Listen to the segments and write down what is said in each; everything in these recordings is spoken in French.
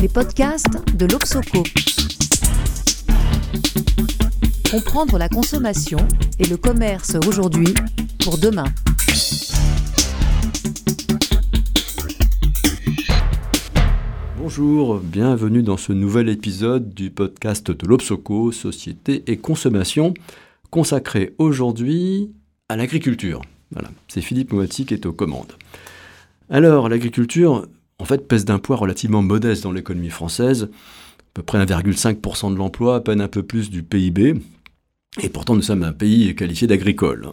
les podcasts de l'Obsoco. Comprendre la consommation et le commerce aujourd'hui pour demain. Bonjour, bienvenue dans ce nouvel épisode du podcast de l'Obsoco, Société et Consommation, consacré aujourd'hui à l'agriculture. Voilà, c'est Philippe Moati qui est aux commandes. Alors, l'agriculture, en fait, pèse d'un poids relativement modeste dans l'économie française, à peu près 1,5% de l'emploi, à peine un peu plus du PIB, et pourtant nous sommes un pays qualifié d'agricole.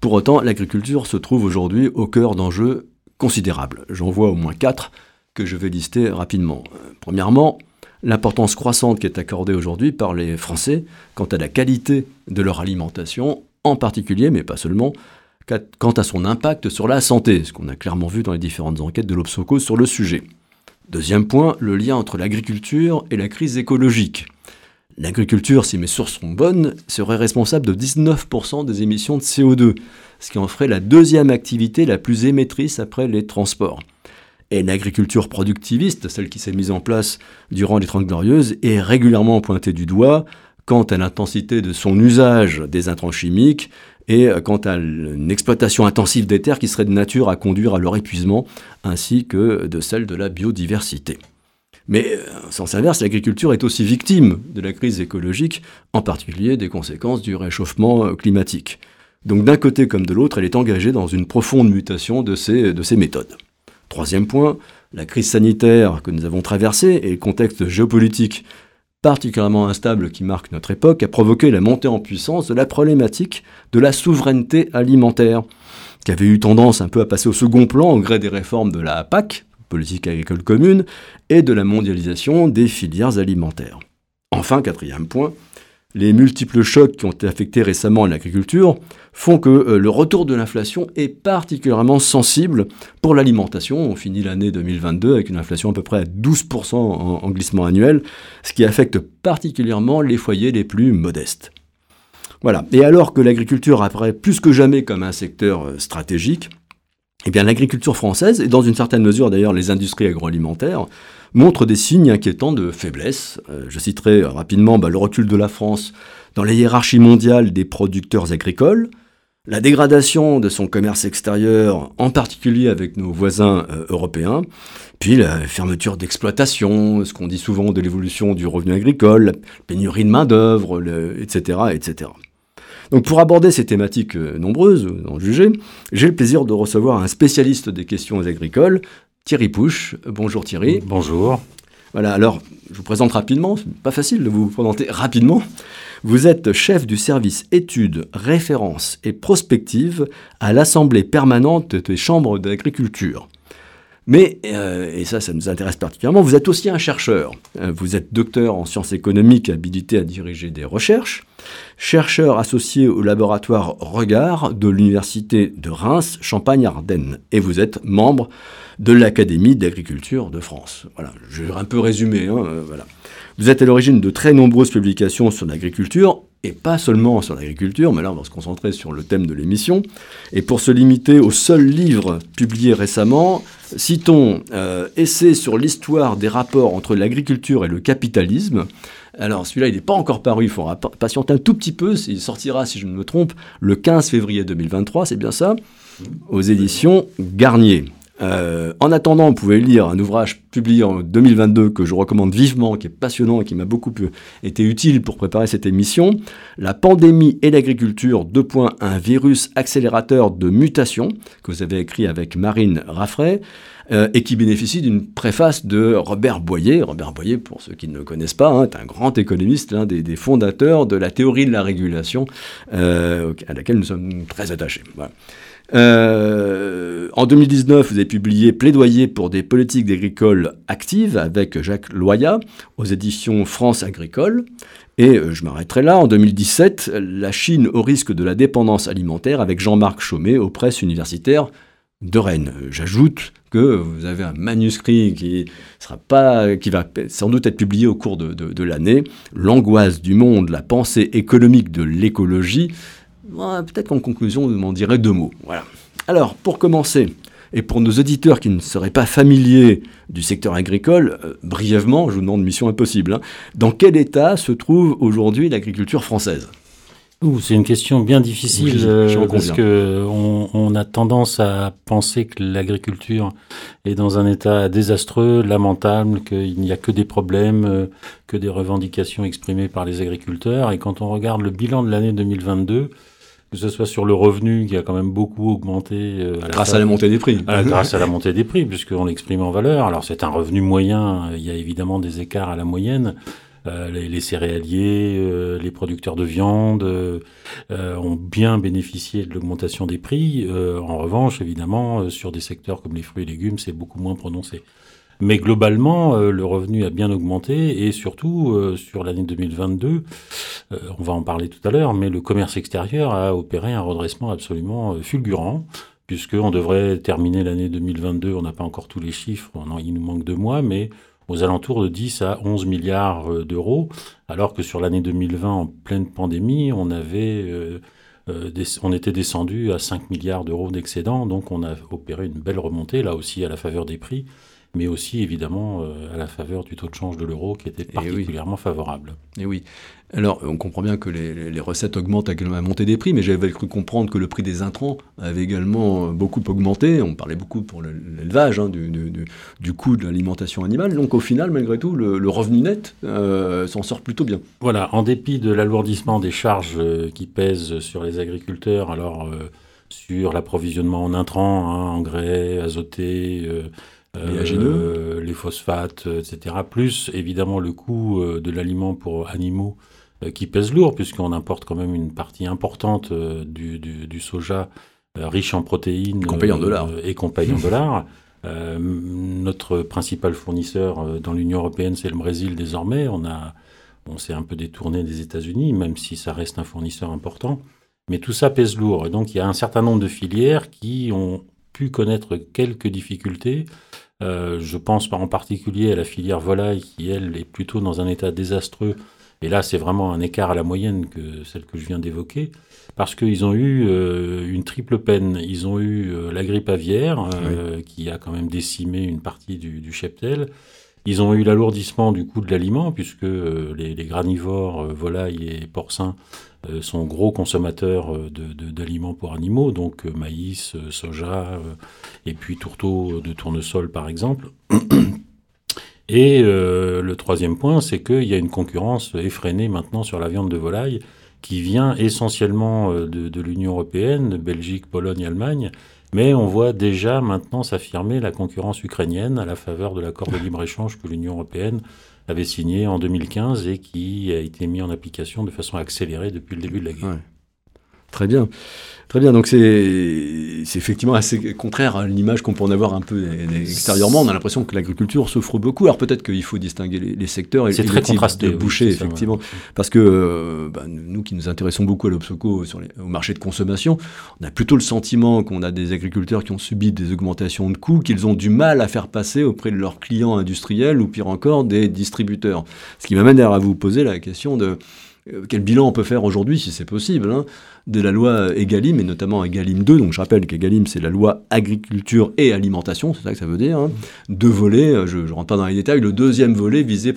Pour autant, l'agriculture se trouve aujourd'hui au cœur d'enjeux considérables. J'en vois au moins quatre que je vais lister rapidement. Premièrement, l'importance croissante qui est accordée aujourd'hui par les Français quant à la qualité de leur alimentation, en particulier, mais pas seulement, quant à son impact sur la santé, ce qu'on a clairement vu dans les différentes enquêtes de l'Obsoco sur le sujet. Deuxième point, le lien entre l'agriculture et la crise écologique. L'agriculture, si mes sources sont bonnes, serait responsable de 19% des émissions de CO2, ce qui en ferait la deuxième activité la plus émettrice après les transports. Et l'agriculture productiviste, celle qui s'est mise en place durant les Trente Glorieuses, est régulièrement pointée du doigt quant à l'intensité de son usage des intrants chimiques et quant à une exploitation intensive des terres qui serait de nature à conduire à leur épuisement, ainsi que de celle de la biodiversité. Mais en sens inverse, l'agriculture est aussi victime de la crise écologique, en particulier des conséquences du réchauffement climatique. Donc d'un côté comme de l'autre, elle est engagée dans une profonde mutation de ses, de ses méthodes. Troisième point, la crise sanitaire que nous avons traversée et le contexte géopolitique particulièrement instable qui marque notre époque a provoqué la montée en puissance de la problématique de la souveraineté alimentaire, qui avait eu tendance un peu à passer au second plan au gré des réformes de la PAC, politique agricole commune, et de la mondialisation des filières alimentaires. Enfin, quatrième point, les multiples chocs qui ont affecté récemment l'agriculture font que euh, le retour de l'inflation est particulièrement sensible pour l'alimentation. On finit l'année 2022 avec une inflation à peu près à 12% en, glissement annuel, ce qui affecte particulièrement les foyers les plus modestes. Voilà. Et alors que l'agriculture apparaît plus que jamais comme un secteur euh, stratégique, eh l'agriculture française, et dans une certaine mesure d'ailleurs les industries agroalimentaires, montrent des signes inquiétants de faiblesse. Euh, je citerai rapidement bah, le recul de la France dans la hiérarchie mondiale des producteurs agricoles, la dégradation de son commerce extérieur, en particulier avec nos voisins euh, européens, puis la fermeture d'exploitation, ce qu'on dit souvent de l'évolution du revenu agricole, la pénurie de main-d'œuvre, etc., etc. Donc pour aborder ces thématiques euh, nombreuses, en juger, j'ai le plaisir de recevoir un spécialiste des questions agricoles, Thierry Pouche. Bonjour Thierry. Bonjour. Voilà, alors je vous présente rapidement, c'est pas facile de vous présenter rapidement. Vous êtes chef du service études, références et prospectives à l'Assemblée permanente des chambres d'agriculture. Mais, euh, et ça, ça nous intéresse particulièrement, vous êtes aussi un chercheur. Euh, vous êtes docteur en sciences économiques habilité à diriger des recherches, chercheur associé au laboratoire Regard de l'Université de Reims, Champagne-Ardenne. Et vous êtes membre de l'Académie d'agriculture de France. Voilà, je vais un peu résumer. Hein, euh, voilà. Vous êtes à l'origine de très nombreuses publications sur l'agriculture, et pas seulement sur l'agriculture, mais là on va se concentrer sur le thème de l'émission. Et pour se limiter au seul livre publié récemment, citons euh, Essai sur l'histoire des rapports entre l'agriculture et le capitalisme. Alors celui-là, il n'est pas encore paru, il faudra patienter un tout petit peu, il sortira, si je ne me trompe, le 15 février 2023, c'est bien ça, aux éditions Garnier. Euh, en attendant, vous pouvez lire un ouvrage publié en 2022 que je recommande vivement, qui est passionnant et qui m'a beaucoup été utile pour préparer cette émission. La pandémie et l'agriculture, deux points, un virus accélérateur de mutation, que vous avez écrit avec Marine Raffray. Euh, et qui bénéficie d'une préface de Robert Boyer. Robert Boyer, pour ceux qui ne le connaissent pas, hein, est un grand économiste, l'un des, fondateurs de la théorie de la régulation, euh, à laquelle nous sommes très attachés. Voilà. Euh, en 2019, vous avez publié Plaidoyer pour des politiques agricoles actives avec Jacques Loya aux éditions France Agricole. Et euh, je m'arrêterai là. En 2017, La Chine au risque de la dépendance alimentaire avec Jean-Marc Chaumet aux presses universitaires de Rennes. J'ajoute que vous avez un manuscrit qui, va sans doute être publié au cours de l'année, L'angoisse du monde, la pensée économique de l'écologie, Peut-être qu'en conclusion, vous m'en direz deux mots. Voilà. Alors, pour commencer, Et pour nos auditeurs qui ne seraient pas familiers du secteur agricole, euh, brièvement, je vous demande mission impossible, hein, dans quel état se trouve aujourd'hui l'agriculture française? C'est une question bien difficile euh, parce que on, a tendance à penser que l'agriculture est dans un état désastreux, lamentable, qu'il n'y a que des problèmes, euh, que des revendications exprimées par les agriculteurs. Et quand on regarde le bilan de l'année 2022, que ce soit sur le revenu qui a quand même beaucoup augmenté. Euh, grâce à la montée des prix. grâce à la montée des prix, puisqu'on l'exprime en valeur. Alors c'est un revenu moyen, il y a évidemment des écarts à la moyenne. Euh, les, céréaliers, euh, les producteurs de viande euh, ont bien bénéficié de l'augmentation des prix. en revanche, évidemment, sur des secteurs comme les fruits et légumes, c'est beaucoup moins prononcé. Mais globalement, le revenu a bien augmenté et surtout sur l'année 2022, on va en parler tout à l'heure, mais le commerce extérieur a opéré un redressement absolument fulgurant puisqu'on devrait terminer l'année 2022, on n'a pas encore tous les chiffres, il nous manque deux mois, mais aux alentours de 10 à 11 milliards euh, d'euros, alors que sur l'année 2020, en pleine pandémie, on euh, euh, on était descendu à 5 milliards d'euros d'excédent, donc on a opéré une belle remontée, là aussi à la faveur des prix, mais aussi évidemment à la faveur du taux de change de l'euro qui était eh particulièrement favorable. Et eh oui. Alors, on comprend bien que les, recettes augmentent avec la montée des prix, mais j'avais cru comprendre que le prix des intrants avait également beaucoup augmenté. On parlait beaucoup pour l'élevage, hein, du, coût de l'alimentation animale. Donc, au final, malgré tout, le, revenu net euh, s'en sort plutôt bien. Voilà, en dépit de l'alourdissement des charges euh, qui pèsent sur les agriculteurs, alors euh, sur l'approvisionnement en intrants, hein, engrais, azotés, les phosphates, etc., plus évidemment le coût de l'aliment pour animaux euh, qui pèse lourd, puisqu'on importe quand même une partie importante euh, du, du, soja euh, riche en protéines qu'on paye en dollars. et qu'on paye en dollars. notre principal fournisseur dans l'Union européenne, c'est le Brésil désormais. On, a, on s'est un peu détourné des États-Unis, même si ça reste un fournisseur important. Mais tout ça pèse lourd. Et donc, il y a un certain nombre de filières qui ont pu connaître quelques difficultés. Je pense en particulier à la filière volaille qui, elle, est plutôt dans un état désastreux et là, c'est vraiment un écart à la moyenne que celle que je viens d'évoquer, parce qu'ils ont eu euh, une triple peine. Ils ont eu euh, la grippe aviaire, euh, qui a quand même décimé une partie du, cheptel. Ils ont eu l'alourdissement du coût de l'aliment, puisque les, granivores, volailles et porcins, sont gros consommateurs d'aliments pour animaux, donc maïs, soja, et puis tourteaux de tournesol, par exemple. Et euh, le troisième point, c'est qu'il y a une concurrence effrénée maintenant sur la viande de volaille qui vient essentiellement euh, de, l'Union européenne, Belgique, Pologne, Allemagne, mais on voit déjà maintenant s'affirmer la concurrence ukrainienne à la faveur de l'accord de libre-échange que l'Union européenne avait signé en 2015 et qui a été mis en application de façon accélérée depuis le début de la guerre. Très bien. Très bien, donc c'est effectivement assez contraire à l'image qu'on peut en avoir un peu extérieurement. On a l'impression que l'agriculture souffre beaucoup. Alors peut-être qu'il faut distinguer les, secteurs et les très contrasté, de boucher, effectivement. Parce que euh, bah, nous qui nous intéressons beaucoup à l'Obsoco au marché de consommation, on a plutôt le sentiment qu'on a des agriculteurs qui ont subi des augmentations de coûts, qu'ils ont du mal à faire passer auprès de leurs clients industriels ou pire encore des distributeurs. Ce qui m'amène à vous poser la question de euh, quel bilan on peut faire aujourd'hui, si c'est possible, hein, de la loi Egalim, et notamment Egalim 2. Donc je rappelle qu'Egalim, c'est la loi agriculture et alimentation, c'est ça que ça veut dire. Hein. Deux volets, euh, je ne rentre pas dans les détails. Le deuxième volet visait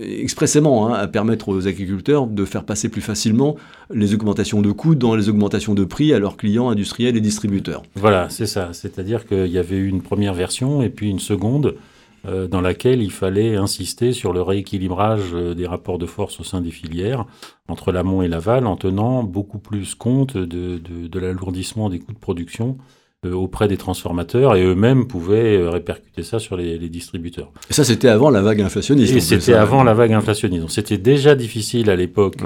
expressément hein, à permettre aux agriculteurs de faire passer plus facilement les augmentations de coûts dans les augmentations de prix à leurs clients industriels et distributeurs. Voilà, c'est ça. C'est-à-dire qu'il y avait eu une première version et puis une seconde euh, dans laquelle il fallait insister sur le rééquilibrage euh, des rapports de force au sein des filières entre l'amont et l'aval en tenant beaucoup plus compte de, de, l'alourdissement des coûts de production euh, auprès des transformateurs et eux-mêmes pouvaient répercuter ça sur les, distributeurs. Et ça, c'était avant la vague inflationniste. Et c'était avant la vague inflationniste. C'était déjà difficile à l'époque.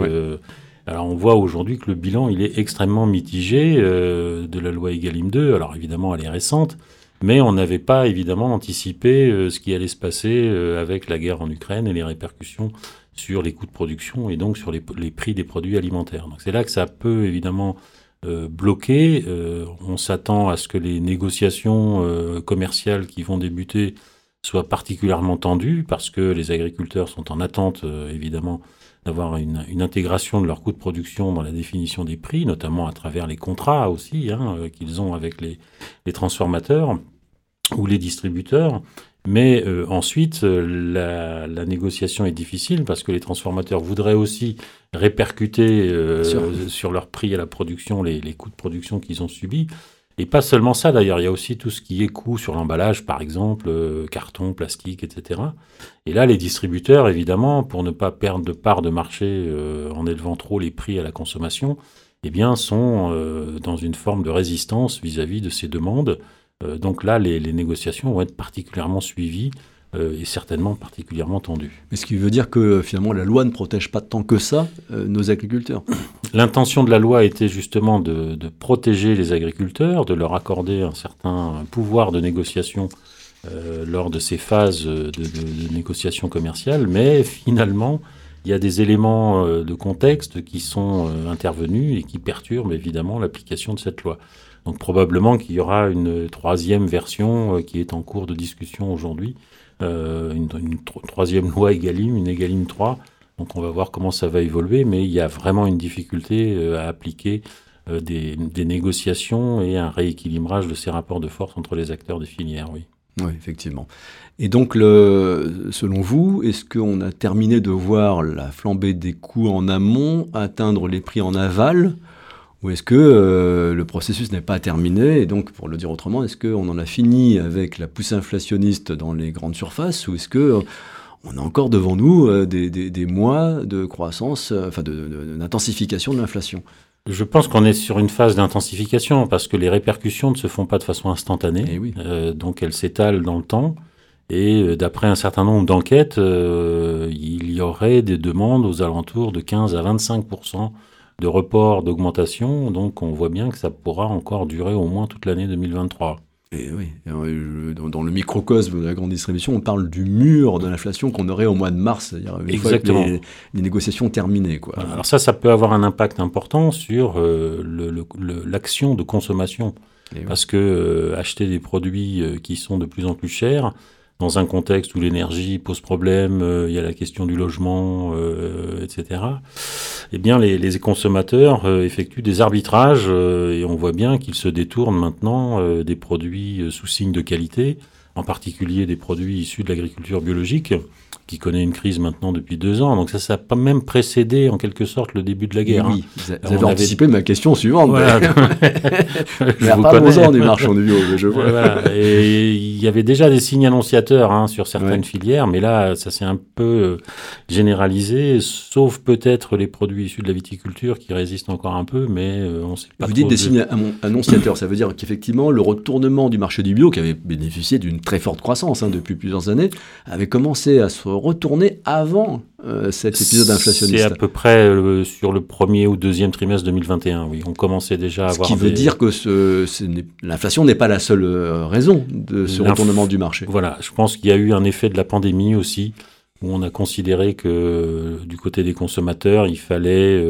alors on voit aujourd'hui que le bilan, il est extrêmement mitigé de la loi Egalim 2. Alors évidemment, elle est récente. Mais on n'avait pas évidemment anticipé euh, ce qui allait se passer euh, avec la guerre en Ukraine et les répercussions sur les coûts de production et donc sur les, prix des produits alimentaires. Donc c'est là que ça peut évidemment euh, bloquer. on s'attend à ce que les négociations commerciales qui vont débuter soient particulièrement tendues parce que les agriculteurs sont en attente évidemment d'avoir une, intégration de leurs coûts de production dans la définition des prix, notamment à travers les contrats aussi hein, qu'ils ont avec les, transformateurs ou les distributeurs. Mais euh, ensuite, la, négociation est difficile parce que les transformateurs voudraient aussi répercuter sur leur prix à la production les, les coûts de production qu'ils ont subis. Et pas seulement ça d'ailleurs, il y a aussi tout ce qui est coût sur l'emballage, par exemple, euh, carton, plastique, etc. Et là, les distributeurs, évidemment, pour ne pas perdre de part de marché euh, en élevant trop les prix à la consommation, eh bien, sont euh, dans une forme de résistance vis-à-vis de ces demandes. Donc là, les, les, négociations vont être particulièrement suivies et certainement particulièrement tendues. Mais ce qui veut dire que finalement, la loi ne protège pas tant que ça nos agriculteurs. L'intention de la loi était justement de, protéger les agriculteurs, de leur accorder un certain pouvoir de négociation euh, lors de ces phases de, négociation commerciale, mais finalement, il y a des éléments euh, de contexte qui sont euh, intervenus et qui perturbent évidemment l'application de cette loi. Donc probablement qu'il y aura une troisième version qui est en cours de discussion aujourd'hui, une, une, troisième loi Egalim, une Egalim 3, donc on va voir comment ça va évoluer, mais il y a vraiment une difficulté euh, à appliquer euh, des, négociations et un rééquilibrage de ces rapports de force entre les acteurs des filières, oui. Oui, effectivement. Et donc, le, selon vous, est-ce qu'on a terminé de voir la flambée des coûts en amont atteindre les prix en aval ou est-ce que euh, le processus n'est pas terminé Et donc, pour le dire autrement, est-ce qu'on en a fini avec la pousse inflationniste dans les grandes surfaces Ou est-ce que on a encore devant nous euh, des, mois de croissance, euh, enfin d'intensification de, l'inflation? Je pense qu'on est sur une phase d'intensification parce que les répercussions ne se font pas de façon instantanée. Eh euh, donc elles s'étalent dans le temps. Et d'après un certain nombre d'enquêtes, il y aurait des demandes aux alentours de 15 à 25 de report d'augmentation. Donc on voit bien que ça pourra encore durer au moins toute l'année 2023. Et oui, dans le microcosme de la grande distribution, on parle du mur de l'inflation qu'on aurait au mois de mars, c'est-à-dire une Exactement. fois les, négociations terminées. Quoi. Alors ça, ça peut avoir un impact important sur euh, l'action de consommation. Parce que euh, acheter des produits euh, qui sont de plus en plus chers, dans un contexte où l'énergie pose problème, euh, il y a la question du logement, euh, etc. Eh bien, les, consommateurs euh, effectuent des arbitrages et on voit bien qu'ils se détournent maintenant des produits sous signe de qualité, en particulier des produits issus de l'agriculture biologique qui connaît une crise maintenant depuis deux ans. Donc ça, ça a pas même précédé en quelque sorte le début de la guerre. Oui, hein. vous, avez anticipé ma question suivante. Voilà. je vous pas besoin du marchand du bio, je vois. Et il y avait déjà des signes annonciateurs hein, sur certaines filières, mais là, ça s'est un peu euh, généralisé, sauf peut-être les produits issus de la viticulture qui résistent encore un peu, mais euh, on sait pas. Vous dites des signes annonciateurs, ça veut dire qu'effectivement, le retournement du marché du bio, qui avait bénéficié d'une très forte croissance hein, depuis plusieurs années, avait commencé à se retourner avant euh, cet épisode inflationniste. C'est à peu près euh, sur le premier ou deuxième trimestre 2021, oui. On commençait déjà à avoir. Ce qui veut dire que ce, l'inflation n'est pas la seule euh, raison de ce retournement du marché. Voilà, je pense qu'il y a eu un effet de la pandémie aussi, où on a considéré que du côté des consommateurs, il fallait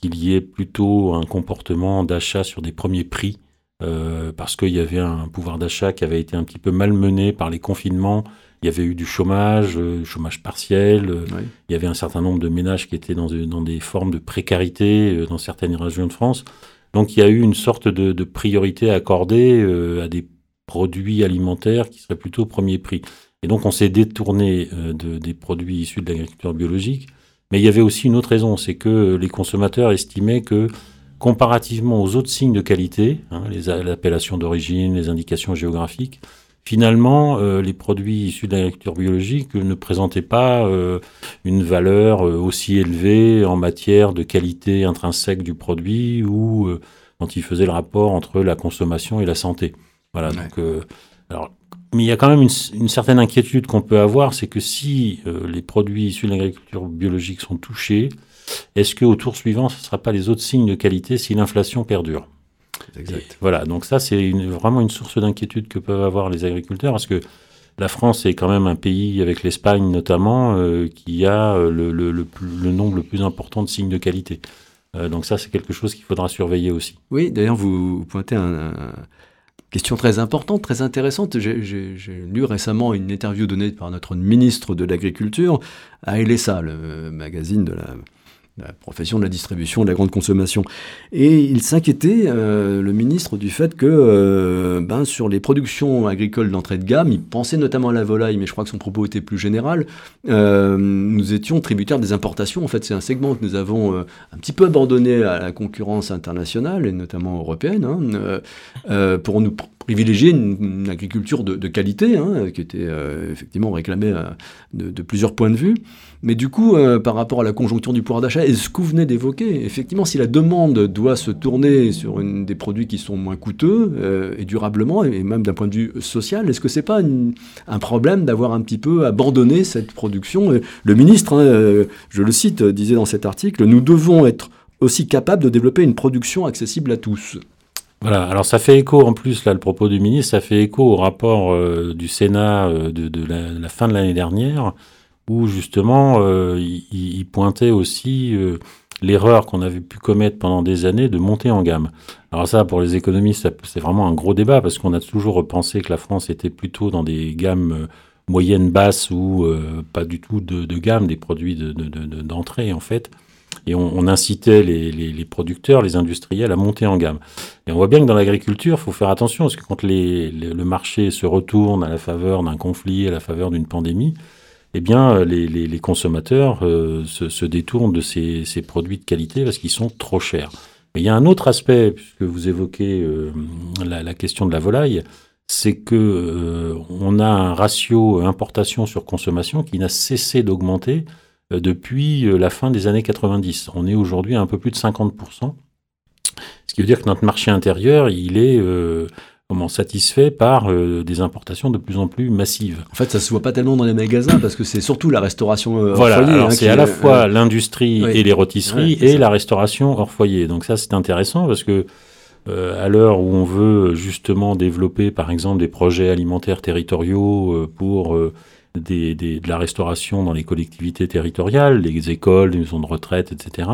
qu'il y ait plutôt un comportement d'achat sur des premiers prix. Parce qu'il y avait un pouvoir d'achat qui avait été un petit peu malmené par les confinements, il y avait eu du chômage, euh, chômage partiel. Euh, il y avait un certain nombre de ménages qui étaient dans, dans des formes de précarité euh, dans certaines régions de France. Donc il y a eu une sorte de, priorité accordée à des produits alimentaires qui seraient plutôt au premier prix. Et donc on s'est détourné de, des produits issus de l'agriculture biologique. Mais il y avait aussi une autre raison, c'est que les consommateurs estimaient que comparativement aux autres signes de qualité, hein, les appellations d'origine, les indications géographiques, finalement, euh, les produits issus de l'agriculture biologique ne présentaient pas euh, une valeur euh, aussi élevée en matière de qualité intrinsèque du produit ou quand ils faisaient le rapport entre la consommation et la santé. Voilà. Donc, alors, mais il y a quand même une, une certaine inquiétude qu'on peut avoir, c'est que si les produits issus de l'agriculture biologique sont touchés, est-ce qu'au tour suivant, ce ne sera pas les autres signes de qualité si l'inflation perdure? Voilà, donc ça, c'est vraiment une source d'inquiétude que peuvent avoir les agriculteurs parce que la France est quand même un pays, avec l'Espagne notamment, euh, qui a euh, le, le, le, nombre le plus important de signes de qualité. Euh, donc ça, c'est quelque chose qu'il faudra surveiller aussi. Oui, d'ailleurs, vous pointez un, Question très importante, très intéressante. J'ai lu récemment une interview donnée par notre ministre de l'Agriculture à Elessa, le magazine de la la profession de la distribution, de la grande consommation. Et il s'inquiétait, euh, le ministre, du fait que euh, ben, sur les productions agricoles d'entrée de gamme, il pensait notamment à la volaille, mais je crois que son propos était plus général, euh, nous étions tributaires des importations. En fait, c'est un segment que nous avons un petit peu abandonné à la concurrence internationale, et notamment européenne, hein, pour nous privilégier une, agriculture de, qualité, hein, qui était euh, effectivement réclamée euh, de, plusieurs points de vue. Mais du coup, euh, par rapport à la conjoncture du pouvoir d'achat et ce que vous venez d'évoquer, effectivement, si la demande doit se tourner sur des produits qui sont moins coûteux et durablement, et même d'un point de vue social, est-ce que c'est pas un problème d'avoir un petit peu abandonné cette production? Le ministre, hein, je le cite, disait dans cet article, nous devons être aussi capables de développer une production accessible à tous. Alors ça fait écho en plus, là, le propos du ministre, ça fait écho au rapport euh, du Sénat euh, de, la, fin de l'année dernière, où justement, euh, il, pointait aussi l'erreur qu'on avait pu commettre pendant des années de monter en gamme. Alors ça, pour les économistes, c'est vraiment un gros débat, parce qu'on a toujours pensé que la France était plutôt dans des gammes moyennes, basses, ou pas du tout de, gamme, des produits d'entrée, en fait et on, incitait les, producteurs, les industriels à monter en gamme. Et on voit bien que dans l'agriculture, il faut faire attention, parce que quand le marché se retourne à la faveur d'un conflit, à la faveur d'une pandémie, eh bien, les, consommateurs euh, se, détournent de ces, produits de qualité parce qu'ils sont trop chers. Mais il y a un autre aspect, puisque vous évoquez euh, la, question de la volaille, c'est que euh, on a un ratio importation sur consommation qui n'a cessé d'augmenter euh, depuis euh, la fin des années 90. On est aujourd'hui à un peu plus de 50%. Ce qui veut dire que notre marché intérieur, il est euh, comment, satisfait par des importations de plus en plus massives. En fait, ça se voit pas tellement dans les magasins parce que c'est surtout la restauration hors voilà, foyer. Hein, c'est à la fois l'industrie et les rôtisseries et la restauration hors foyer. Donc ça, c'est intéressant parce que à l'heure où on veut justement développer, par exemple, des projets alimentaires territoriaux pour de la restauration dans les collectivités territoriales, les écoles, les maisons de retraite, etc.,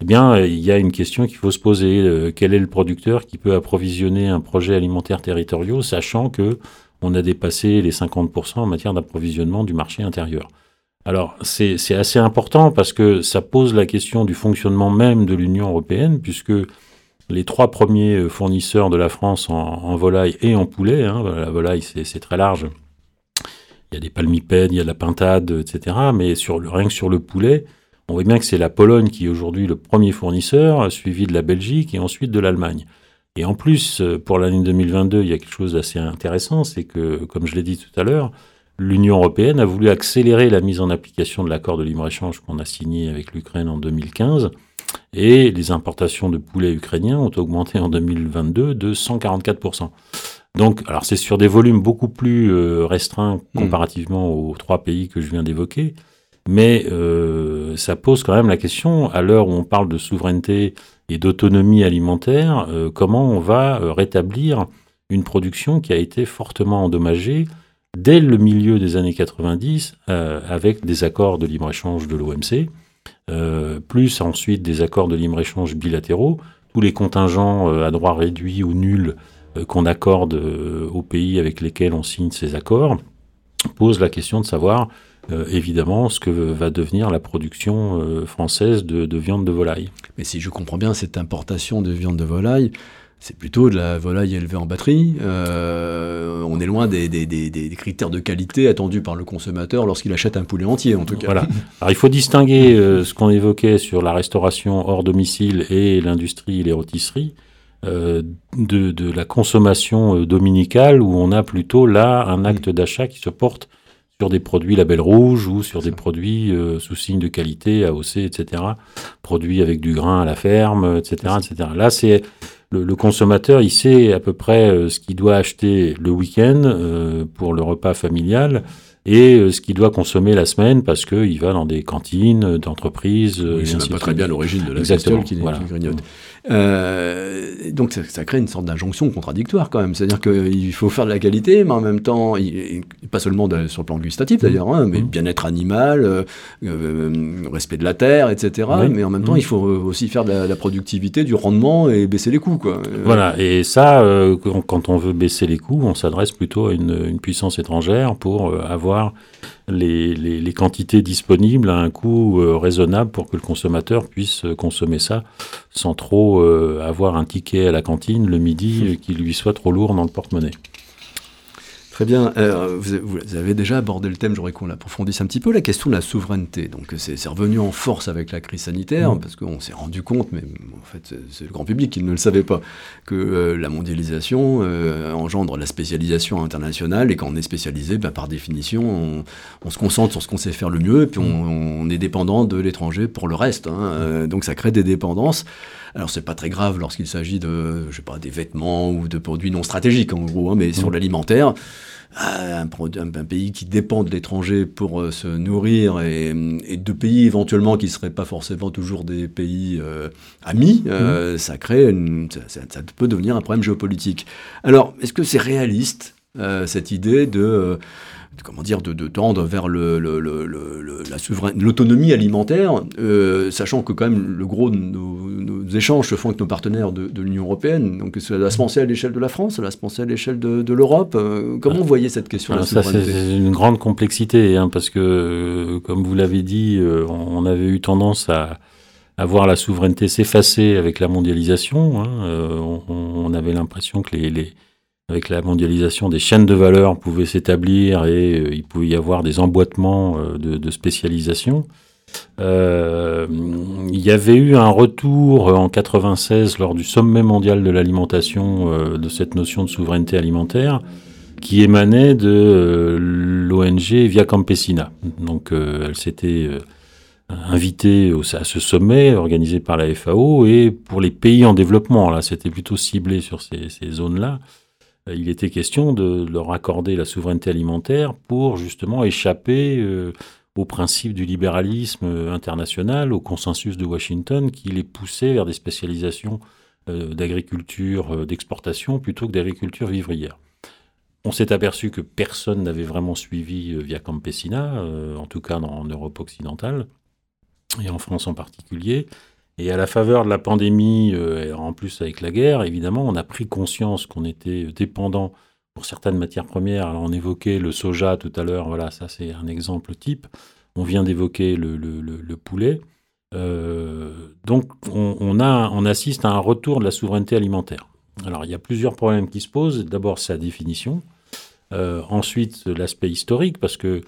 eh bien, il y a une question qu'il faut se poser. Euh, quel est le producteur qui peut approvisionner un projet alimentaire territorial, sachant que on a dépassé les 50% en matière d'approvisionnement du marché intérieur alors, c'est assez important parce que ça pose la question du fonctionnement même de l'Union européenne, puisque les trois premiers fournisseurs de la France en, volaille et en poulet, hein, la volaille c'est très large, il y a des palmipèdes, il y a de la pintade, etc. Mais rien que sur le poulet, on voit bien que c'est la Pologne qui est aujourd'hui le premier fournisseur, suivi de la Belgique et ensuite de l'Allemagne. Et en plus, pour l'année 2022, il y a quelque chose d'assez intéressant, c'est que, comme je l'ai dit tout à l'heure, l'Union européenne a voulu accélérer la mise en application de l'accord de libre-échange qu'on a signé avec l'Ukraine en 2015. Et les importations de poulets ukrainiens ont augmenté en 2022 de 144%. Donc, alors c'est sur des volumes beaucoup plus euh, restreints hmm. comparativement aux trois pays que je viens d'évoquer, mais euh, ça pose quand même la question, à l'heure où on parle de souveraineté et d'autonomie alimentaire, euh, comment on va rétablir une production qui a été fortement endommagée dès le milieu des années 90 avec des accords de libre-échange de l'OMC, plus ensuite des accords de libre-échange bilatéraux, tous les contingents à droit réduit ou nul qu'on accorde euh, aux pays avec lesquels on signe ces accords pose la question de savoir euh, évidemment ce que va devenir la production française de, viande de volaille. Mais si je comprends bien, cette importation de viande de volaille, c'est plutôt de la volaille élevée en batterie. on est loin des, des, critères de qualité attendus par le consommateur lorsqu'il achète un poulet entier, en tout cas. Voilà. Alors il faut distinguer ce qu'on évoquait sur la restauration hors domicile et l'industrie et les rôtisseries. Euh, de, de, la consommation euh, dominicale où on a plutôt là un acte mm. d'achat qui se porte sur des produits label rouge ou sur des produits euh, sous signe de qualité, AOC, etc., produits avec du grain à la ferme, etc. etc. Là, c'est le, le, consommateur, il sait à peu près ce qu'il doit acheter le week-end pour le repas familial et ce qu'il doit consommer la semaine parce qu'il va dans des cantines d'entreprises. Oui, ça pas très bien l'origine de la qui, voilà. grignote. Euh, donc ça, crée une sorte d'injonction contradictoire quand même. C'est-à-dire qu'il faut faire de la qualité, mais en même temps, pas seulement sur le plan gustatif d'ailleurs, hein, mais mmh. bien-être animal, euh, euh, respect de la terre, etc. Mais en même temps, mmh. il faut aussi faire de la, productivité, du rendement et baisser les coûts. Quoi. Voilà, et ça, quand on veut baisser les coûts, on s'adresse plutôt à une, une, puissance étrangère pour avoir les, quantités disponibles à un coût euh, raisonnable pour que le consommateur puisse euh, consommer ça sans trop euh, avoir un ticket à la cantine le midi qui lui soit trop lourd dans le porte-monnaie. Très bien. Euh, vous, avez déjà abordé le thème, j'aurais qu'on l'approfondisse un petit peu, la question de la souveraineté. Donc c'est revenu en force avec la crise sanitaire, mmh. parce qu'on s'est rendu compte, mais en fait c'est le grand public qui ne le savait pas, que euh, la mondialisation euh, engendre la spécialisation internationale, et quand on est spécialisé, ben, par définition, on, se concentre sur ce qu'on sait faire le mieux, et puis on, est dépendant de l'étranger pour le reste. Hein. donc ça crée des dépendances. Alors c'est pas très grave lorsqu'il s'agit de, je sais pas, des vêtements ou de produits non stratégiques en gros, hein, mais sur l'alimentaire, euh, un, pays qui dépend de l'étranger pour euh, se nourrir et, de pays éventuellement qui ne seraient pas forcément toujours des pays euh, amis, mmh. ça crée, ça, peut devenir un problème géopolitique. Alors, est-ce que c'est réaliste cette idée de comment dire, de, tendre vers le, la l'autonomie alimentaire, euh, sachant que quand même le gros de nos, échanges se font avec nos partenaires de, l'Union européenne. Donc ça va se penser à l'échelle de la France, ça va se penser à l'échelle de, l'Europe. Euh, comment vous voyez cette question là Ça, c'est une grande complexité, hein, parce que, euh, comme vous l'avez dit, on avait eu tendance à, à voir la souveraineté s'effacer avec la mondialisation. Hein, on, avait l'impression que les, les avec la mondialisation, des chaînes de valeur pouvaient s'établir et euh, il pouvait y avoir des emboîtements euh, de, spécialisation. Euh, il y avait eu un retour en 96 lors du sommet mondial de l'alimentation de cette notion de souveraineté alimentaire qui émanait de l'ONG Via Campesina. Donc elle s'était invitée à ce sommet organisé par la FAO et pour les pays en développement, là c'était plutôt ciblé sur ces zones-là, il était question de leur accorder la souveraineté alimentaire pour justement échapper euh, au principe du libéralisme international, au consensus de Washington qui les poussait vers des spécialisations euh, d'agriculture d'exportation plutôt que d'agriculture vivrière. On s'est aperçu que personne n'avait vraiment suivi via Campesina, en tout cas en Europe occidentale, et en France en particulier. Et à la faveur de la pandémie, euh, en plus avec la guerre, évidemment, on a pris conscience qu'on était dépendant pour certaines matières premières. Alors on évoquait le soja tout à l'heure, voilà, ça c'est un exemple type. On vient d'évoquer le, poulet. Euh, donc on, a, on assiste à un retour de la souveraineté alimentaire. Alors il y a plusieurs problèmes qui se posent. D'abord sa définition. Euh, ensuite l'aspect historique, parce que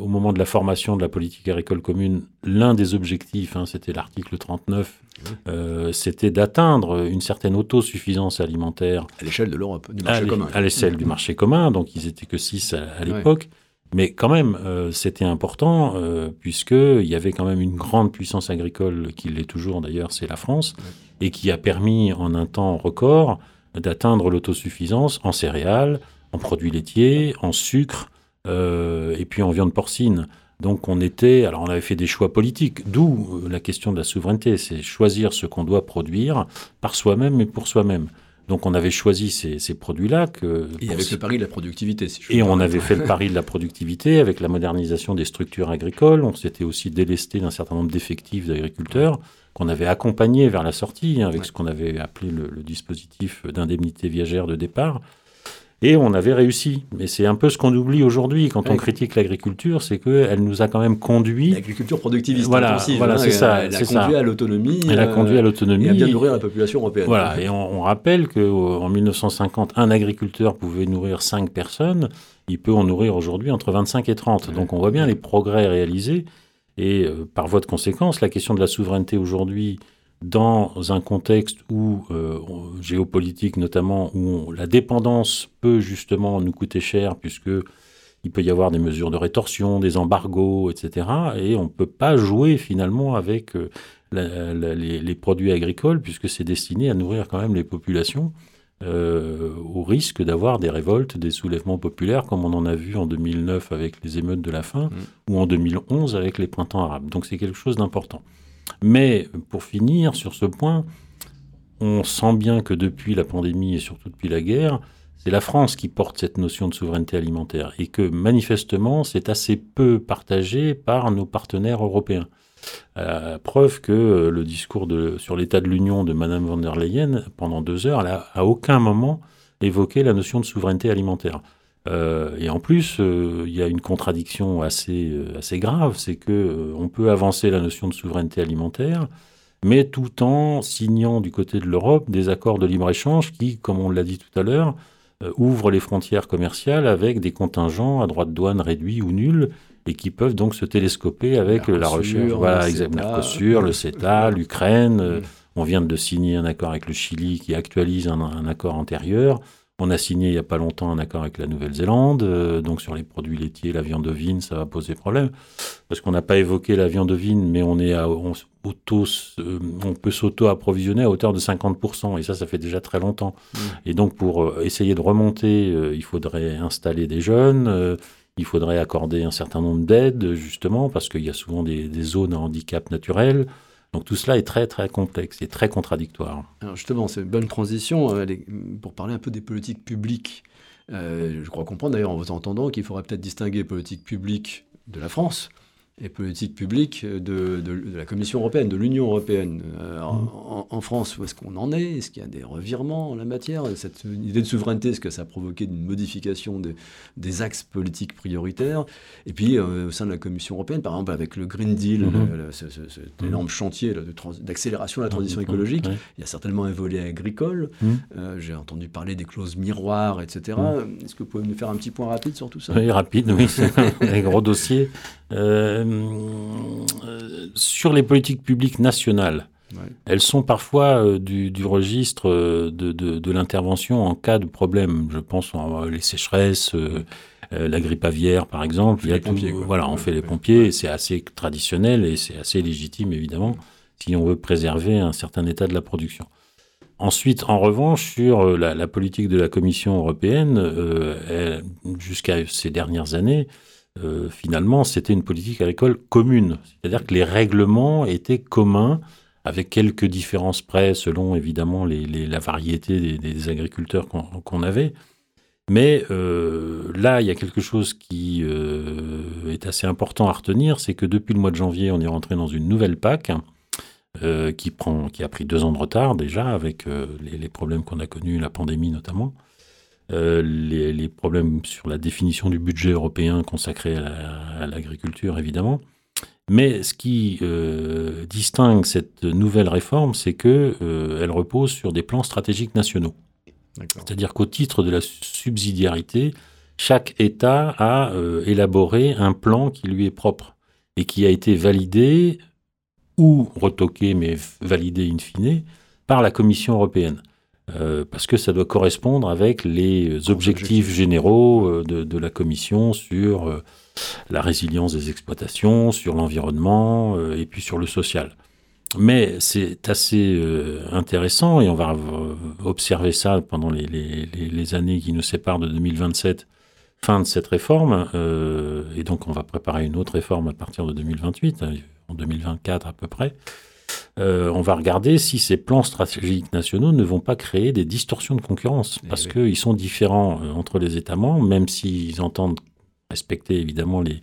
au moment de la formation de la politique agricole commune, l'un des objectifs, hein, c'était l'article 39, euh, c'était d'atteindre une certaine autosuffisance alimentaire. À l'échelle de l'Europe, du marché commun. À l'échelle du marché commun, donc ils étaient que 6 à, l'époque. Mais quand même, euh, c'était important, puisqu'il y avait quand même une grande puissance agricole, qui l'est toujours d'ailleurs, c'est la France, et qui a permis en un temps record d'atteindre l'autosuffisance en céréales, en produits laitiers, en sucre, euh, et puis en viande porcine. Donc on était, alors on avait fait des choix politiques, d'où euh, la question de la souveraineté, c'est choisir ce qu'on doit produire par soi-même et pour soi-même. Donc on avait choisi ces, produits-là. Que, et avec le pari de la productivité. Si je et on avait fait le pari de la productivité avec la modernisation des structures agricoles. On s'était aussi délesté d'un certain nombre d'effectifs d'agriculteurs qu'on avait accompagnés vers la sortie hein, avec ce qu'on avait appelé le, le dispositif d'indemnité viagère de départ. Et on avait réussi. Mais c'est un peu ce qu'on oublie aujourd'hui quand on critique l'agriculture, c'est qu'elle nous a quand même conduit. L'agriculture productiviste. Voilà, voilà hein, c'est ça. Elle a conduit à l'autonomie. Elle a conduit à l'autonomie. Et à bien nourrir la population européenne. Voilà. Et on, rappelle qu'en 1950, un agriculteur pouvait nourrir 5 personnes. Il peut en nourrir aujourd'hui entre 25 et 30. Donc on voit bien les progrès réalisés. Et euh, par voie de conséquence, la question de la souveraineté aujourd'hui dans un contexte où euh, géopolitique notamment où la dépendance peut justement nous coûter cher puisque il peut y avoir des mesures de rétorsion, des embargos, etc. Et on ne peut pas jouer finalement avec euh, les, produits agricoles puisque c'est destiné à nourrir quand même les populations euh, au risque d'avoir des révoltes, des soulèvements populaires comme on en a vu en 2009 avec les émeutes de la faim mmh. ou en 2011 avec les printemps arabes. Donc c'est quelque chose d'important. Mais pour finir sur ce point, on sent bien que depuis la pandémie et surtout depuis la guerre, c'est la France qui porte cette notion de souveraineté alimentaire et que manifestement, c'est assez peu partagé par nos partenaires européens. Preuve que euh, le discours sur l'état de l'Union de Mme von der Leyen, pendant deux heures, elle à aucun moment évoqué la notion de souveraineté alimentaire. Euh, et en plus, il y a une contradiction assez, assez grave, c'est que on peut avancer la notion de souveraineté alimentaire, mais tout en signant du côté de l'Europe des accords de libre-échange qui, comme on l'a dit tout à l'heure, ouvrent les frontières commerciales avec des contingents à droit de douane réduits ou nuls, et qui peuvent donc se télescoper avec la recherche. Voilà. Mercosur, le CETA, l'Ukraine. Euh, on vient de signer un accord avec le Chili qui actualise un, accord antérieur. On a signé il n'y a pas longtemps un accord avec la Nouvelle-Zélande. Euh, donc sur les produits laitiers, la viande ovine, ça va poser problème. Parce qu'on n'a pas évoqué la viande ovine, mais on, est à, on, euh, on peut s'auto-approvisionner à hauteur de 50%. Et ça, ça fait déjà très longtemps. Mmh. Et donc pour essayer de remonter, il faudrait installer des jeunes il faudrait accorder un certain nombre d'aides, justement, parce qu'il y a souvent des, zones à handicap naturel. Donc tout cela est très très complexe et très contradictoire. Justement, c'est une bonne transition euh, pour parler un peu des politiques publiques. Euh, je crois comprendre d'ailleurs en vous entendant qu'il faudrait peut-être distinguer politique publique de la France et politique publique de, la Commission européenne, de l'Union européenne. Euh, mm. en, France, où est-ce qu'on en est? Est-ce qu'il y a des revirements en la matière? Cette idée de souveraineté, est-ce que ça a provoqué une modification des axes politiques prioritaires? Et puis, euh, au sein de la Commission européenne, par exemple, avec le Green Deal, mm-hmm. cet mm-hmm. énorme chantier d'accélération de la transition mm-hmm. écologique, il y a certainement un volet agricole. Euh, j'ai entendu parler des clauses miroirs, etc. Est-ce que vous pouvez nous faire un petit point rapide sur tout ça? Oui, rapide, oui, c'est un gros dossier. Euh, sur les politiques publiques nationales, elles sont parfois euh, du, registre euh, de, l'intervention en cas de problème. Je pense aux les sécheresses, la grippe aviaire par exemple. Il y a voilà, on fait les pompiers, c'est assez traditionnel et c'est assez légitime évidemment si on veut préserver un certain état de la production. Ensuite, en revanche, sur la, politique de la Commission européenne, jusqu'à ces dernières années, euh, finalement, c'était une politique agricole commune. C'est-à-dire que les règlements étaient communs, avec quelques différences près, selon évidemment la variété des, agriculteurs qu'on avait. Mais euh, là, il y a quelque chose qui euh, est assez important à retenir, c'est que depuis le mois de janvier, on est rentré dans une nouvelle PAC qui, prend, qui a pris deux ans de retard déjà, avec les, les, problèmes qu'on a connus, la pandémie notamment. Euh, les, problèmes sur la définition du budget européen consacré à l'agriculture, évidemment. Mais ce qui euh, distingue cette nouvelle réforme, c'est qu'elle euh, elle repose sur des plans stratégiques nationaux. C'est-à-dire qu'au titre de la subsidiarité, chaque État a élaboré un plan qui lui est propre et qui a été validé ou retoqué, mais validé in fine, par la Commission européenne. Euh, parce que ça doit correspondre avec les objectifs généraux euh, de, la Commission sur euh, la résilience des exploitations, sur l'environnement et puis sur le social. Mais c'est assez intéressant et on va observer ça pendant les, années qui nous séparent de 2027, fin de cette réforme. et donc on va préparer une autre réforme à partir de 2028, en 2024 à peu près. Euh, on va regarder si ces plans stratégiques nationaux ne vont pas créer des distorsions de concurrence, eh parce qu'ils sont différents euh, entre les États membres, même s'ils entendent respecter évidemment les,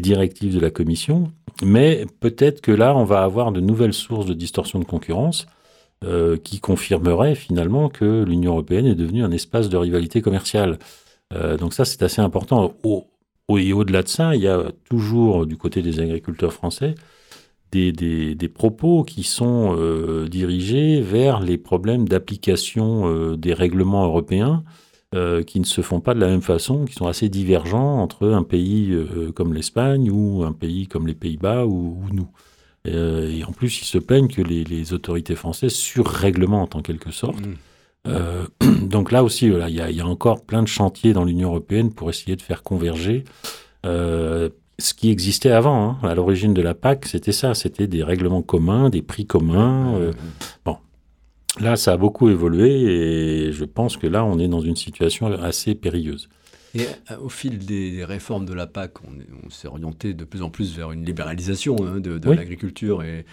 directives de la Commission. Mais peut-être que là, on va avoir de nouvelles sources de distorsion de concurrence euh, qui confirmeraient finalement que l'Union européenne est devenue un espace de rivalité commerciale. donc ça, c'est assez important. et au-delà de ça, il y a toujours du côté des agriculteurs français des, propos qui sont euh, dirigés vers les problèmes d'application euh, des règlements européens euh, qui ne se font pas de la même façon, qui sont assez divergents entre un pays comme l'Espagne ou un pays comme les Pays-Bas ou, nous. et en plus, ils se plaignent que les, autorités françaises surréglementent en quelque sorte. Mmh. donc là aussi, il y, y, a encore plein de chantiers dans l'Union européenne pour essayer de faire converger ce qui existait avant. Hein. À l'origine de la PAC, c'était ça, c'était des règlements communs, des prix communs. Euh, bon, là, ça a beaucoup évolué et je pense que là, on est dans une situation assez périlleuse. Et euh, au fil des réformes de la PAC, on, s'est orienté de plus en plus vers une libéralisation hein, de, l'agriculture et,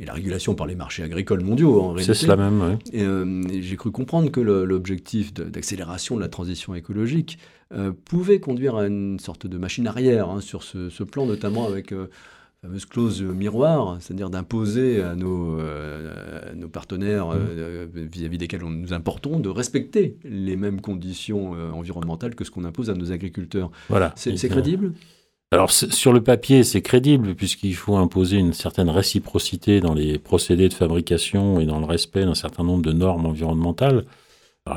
et la régulation par les marchés agricoles mondiaux en réalité. C'est cela même, Et, j'ai cru comprendre que l'objectif d'accélération de la transition écologique pouvait conduire à une sorte de machine arrière hein, sur ce, plan, notamment avec fameuse clause miroir, c'est-à-dire d'imposer à nos, euh, nos partenaires mmh. euh, vis-à-vis desquels on nous importons de respecter les mêmes conditions euh, environnementales que ce qu'on impose à nos agriculteurs. Voilà. C'est crédible? Alors sur le papier, c'est crédible puisqu'il faut imposer une certaine réciprocité dans les procédés de fabrication et dans le respect d'un certain nombre de normes environnementales.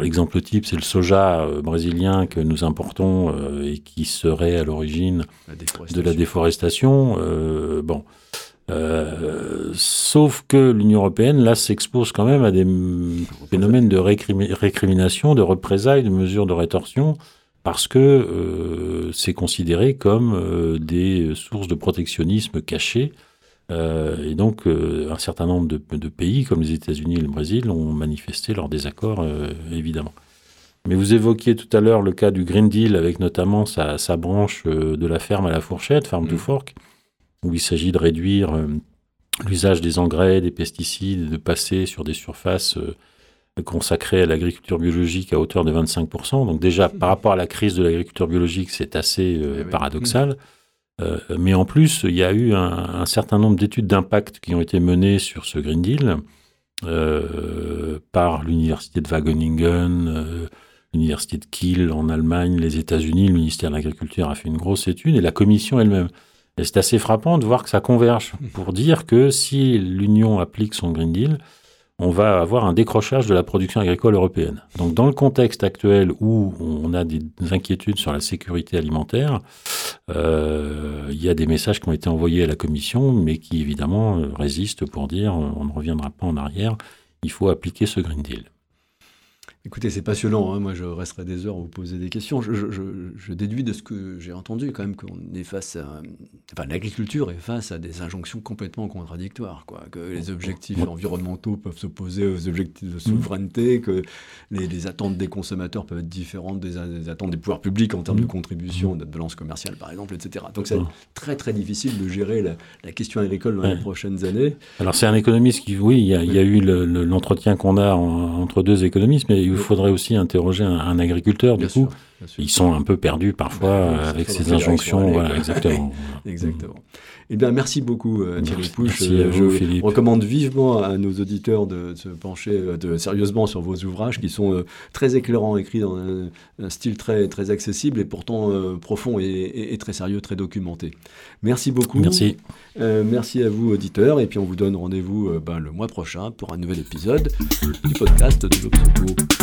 L'exemple type, c'est le soja euh, brésilien que nous importons euh, et qui serait à l'origine de la déforestation. Euh, bon, sauf que l'Union européenne là s'expose quand même à des phénomènes de récrimination, de représailles, de mesures de rétorsion, parce que c'est considéré comme des sources de protectionnisme cachées euh, et donc, euh, un certain nombre de, pays, comme les États-Unis et le Brésil, ont manifesté leur désaccord, euh, évidemment. Mais vous évoquiez tout à l'heure le cas du Green Deal, avec notamment sa, branche de la ferme à la fourchette, Farm to mm. Fork, où il s'agit de réduire l'usage des engrais, des pesticides, de passer sur des surfaces consacrées à l'agriculture biologique à hauteur de 25%. Donc déjà, par rapport à la crise de l'agriculture biologique, c'est assez eh paradoxal. Euh, mais en plus, il y a eu un, certain nombre d'études d'impact qui ont été menées sur ce Green Deal euh, par l'université de Wageningen, euh, l'université de Kiel en Allemagne, les États-Unis. Le ministère de l'Agriculture a fait une grosse étude et la Commission elle-même. Et c'est assez frappant de voir que ça converge pour dire que si l'Union applique son Green Deal, on va avoir un décrochage de la production agricole européenne. Donc dans le contexte actuel où on a des inquiétudes sur la sécurité alimentaire, euh, il y a des messages qui ont été envoyés à la Commission, mais qui évidemment résistent pour dire on ne reviendra pas en arrière, il faut appliquer ce Green Deal. Écoutez, c'est passionnant. Hein. Moi, je resterai des heures à vous poser des questions. Je, déduis de ce que j'ai entendu quand même qu'on est face à. Enfin, l'agriculture est face à des injonctions complètement contradictoires. Quoi. Que les objectifs environnementaux peuvent s'opposer aux objectifs de souveraineté, que les, attentes des consommateurs peuvent être différentes des, attentes des pouvoirs publics en termes de contribution, de balance commerciale, par exemple, etc. Donc, c'est très, très difficile de gérer la, question agricole dans les prochaines années. Alors, c'est un économiste qui, oui, il y a, eu l'entretien qu'on a entre deux économistes, mais il faudrait aussi interroger un, agriculteur, du coup. Ils sont un peu perdus parfois avec ces injonctions. Voilà, exactement. exactement. Eh bien, merci beaucoup euh, Thierry Pouche. Euh, je recommande vivement à nos auditeurs de se pencher euh, de, sérieusement sur vos ouvrages qui sont très éclairants, écrits dans un, style très, très accessible et pourtant profond et, très sérieux, très documenté. Merci beaucoup. Merci. merci à vous auditeurs et puis on vous donne rendez-vous ben, le mois prochain pour un nouvel épisode du podcast de l'Obsoco.